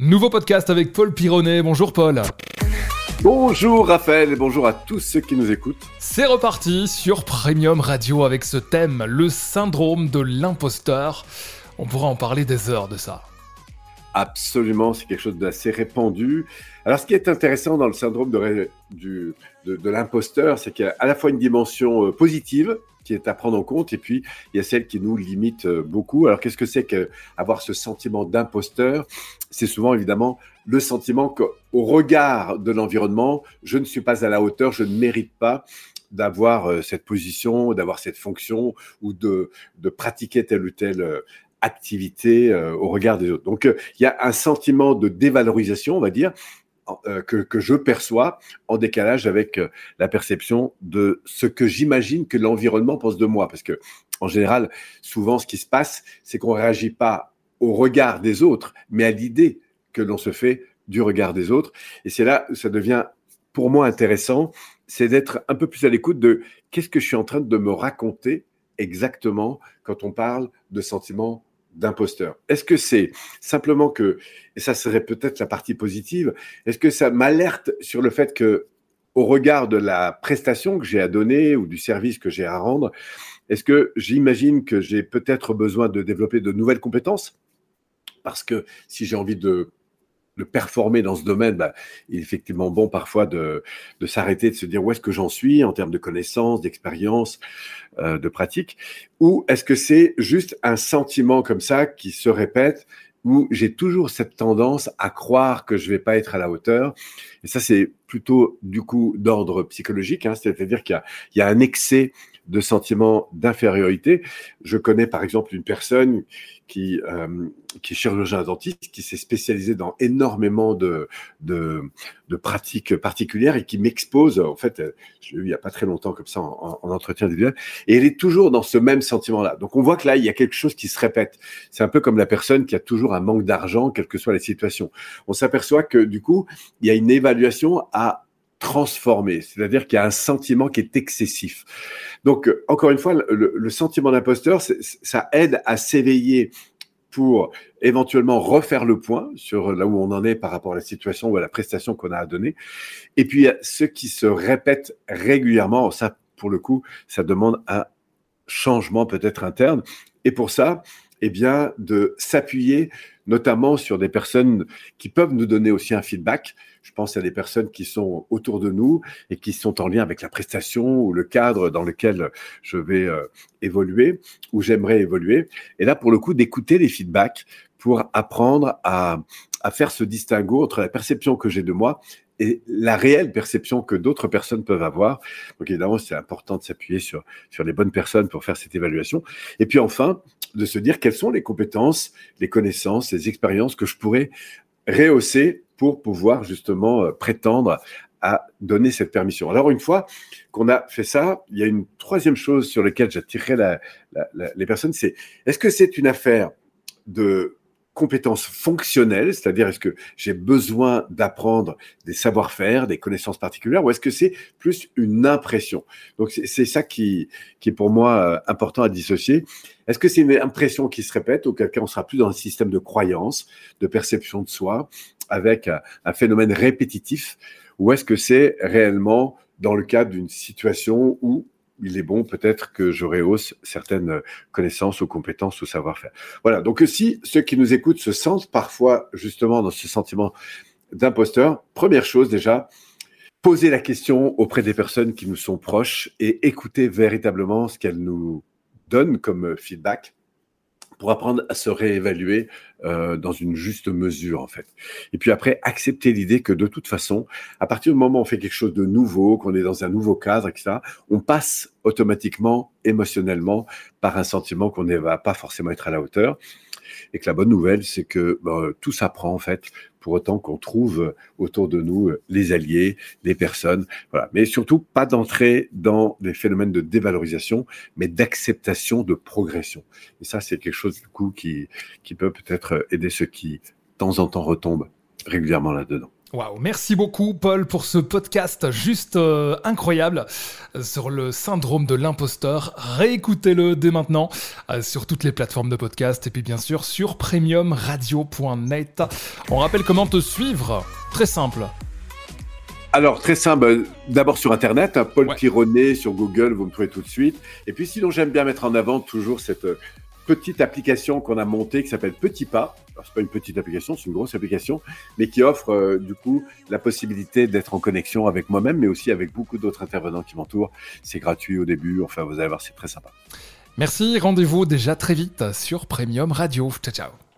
Nouveau podcast avec Paul Pironnet. Bonjour Paul. Bonjour Raphaël et bonjour à tous ceux qui nous écoutent. C'est reparti sur Premium Radio avec ce thème, le syndrome de l'imposteur. On pourra en parler des heures de ça. Absolument, c'est quelque chose d'assez répandu. Alors, ce qui est intéressant dans le syndrome de, l'imposteur, c'est qu'il y a à la fois une dimension euh, positive qui est à prendre en compte, et puis il y a celle qui nous limite euh, beaucoup. Alors, qu'est-ce que c'est qu'avoir ce sentiment d'imposteur? C'est souvent évidemment le sentiment qu'au regard de l'environnement, je ne suis pas à la hauteur, je ne mérite pas d'avoir euh, cette position, d'avoir cette fonction ou de, de pratiquer telle ou telle activité euh, au regard des autres. Donc, euh, il y a un sentiment de dévalorisation, on va dire, euh, que, que, je perçois en décalage avec la perception de ce que j'imagine que l'environnement pense de moi. Parce que, en général, souvent, ce qui se passe, c'est qu'on ne réagit pas au regard des autres, mais à l'idée que l'on se fait du regard des autres. Et c'est là où ça devient, pour moi, intéressant, c'est d'être un peu plus à l'écoute de qu'est-ce que je suis en train de me raconter exactement quand on parle de sentiments d'imposteur. Est-ce que c'est simplement que, et ça serait peut-être la partie positive, est-ce que ça m'alerte sur le fait que, au regard de la prestation que j'ai à donner ou du service que j'ai à rendre, est-ce que j'imagine que j'ai peut-être besoin de développer de nouvelles compétences? Parce que si j'ai envie de de performer dans ce domaine, bah, il est effectivement bon parfois de, de s'arrêter, de se dire où est-ce que j'en suis en termes de connaissances, d'expérience, euh, de pratique, ou est-ce que c'est juste un sentiment comme ça qui se répète où j'ai toujours cette tendance à croire que je vais pas être à la hauteur? Et ça, c'est plutôt du coup d'ordre psychologique, hein, c'est-à-dire qu'il y, y a, un excès de sentiments d'infériorité. Je connais par exemple une personne qui, euh, qui est chirurgien dentiste, qui s'est spécialisé dans énormément de, de, de, pratiques particulières et qui m'expose, en fait, je l'ai eu il n'y a pas très longtemps comme ça en, en entretien individuel, et elle est toujours dans ce même sentiment-là. Donc on voit que là, il y a quelque chose qui se répète. C'est un peu comme la personne qui a toujours un manque d'argent, quelle que soit la situation. On s'aperçoit que du coup, il y a une évaluation à transformé, c'est-à-dire qu'il y a un sentiment qui est excessif. Donc, encore une fois, le, sentiment d'imposteur, ça aide à s'éveiller pour éventuellement refaire le point sur là où on en est par rapport à la situation ou à la prestation qu'on a à donner. Et puis, ce qui se répète régulièrement, ça, pour le coup, ça demande un changement peut-être interne. Et pour ça, eh bien, de s'appuyer notamment sur des personnes qui peuvent nous donner aussi un feedback. Je pense à des personnes qui sont autour de nous et qui sont en lien avec la prestation ou le cadre dans lequel je vais euh, évoluer ou j'aimerais évoluer. Et là, pour le coup, d'écouter les feedbacks pour apprendre à, à faire ce distinguo entre la perception que j'ai de moi et la réelle perception que d'autres personnes peuvent avoir. Donc évidemment, c'est important de s'appuyer sur, sur les bonnes personnes pour faire cette évaluation. Et puis enfin, de se dire quelles sont les compétences, les connaissances, les expériences que je pourrais rehausser pour pouvoir justement euh, prétendre à donner cette permission. Alors une fois qu'on a fait ça, il y a une troisième chose sur laquelle j'attirerai les personnes, c'est est-ce que c'est une affaire de compétences fonctionnelles, c'est-à-dire est-ce que j'ai besoin d'apprendre des savoir-faire, des connaissances particulières, ou est-ce que c'est plus une impression? Donc c'est ça qui, qui est pour moi euh, important à dissocier. Est-ce que c'est une impression qui se répète, auquel cas on sera plus dans un système de croyance, de perception de soi, avec un phénomène répétitif, ou est-ce que c'est réellement dans le cadre d'une situation où il est bon peut-être que je rehausse certaines connaissances ou compétences ou savoir-faire. Voilà, donc si ceux qui nous écoutent se sentent parfois justement dans ce sentiment d'imposteur, première chose déjà, poser la question auprès des personnes qui nous sont proches et écouter véritablement ce qu'elles nous donnent comme feedback pour apprendre à se réévaluer euh, dans une juste mesure en fait. Et puis après, accepter l'idée que de toute façon, à partir du moment où on fait quelque chose de nouveau, qu'on est dans un nouveau cadre, etc., on passe automatiquement, émotionnellement, par un sentiment qu'on ne va pas forcément être à la hauteur. Et que la bonne nouvelle, c'est que ben, tout s'apprend en fait, pour autant qu'on trouve autour de nous euh, les alliés, les personnes. Voilà. Mais surtout, pas d'entrer dans des phénomènes de dévalorisation, mais d'acceptation, de progression. Et ça, c'est quelque chose du coup qui, qui peut peut-être aider ceux qui, de temps en temps, retombent régulièrement là-dedans. Waouh, merci beaucoup Paul pour ce podcast juste euh, incroyable euh, sur le syndrome de l'imposteur. Réécoutez-le dès maintenant euh, sur toutes les plateformes de podcast et puis bien sûr sur premiumradio.net. On rappelle comment te suivre. Très simple. Alors, très simple, d'abord sur Internet, hein, Paul ouais. sur Google, vous me trouvez tout de suite. Et puis sinon, j'aime bien mettre en avant toujours cette petite application qu'on a montée qui s'appelle Petit Pas. Alors, c'est pas une petite application, c'est une grosse application, mais qui offre euh, du coup la possibilité d'être en connexion avec moi-même, mais aussi avec beaucoup d'autres intervenants qui m'entourent. C'est gratuit au début, enfin vous allez voir, c'est très sympa. Merci, rendez-vous déjà très vite sur Premium Radio. Ciao ciao.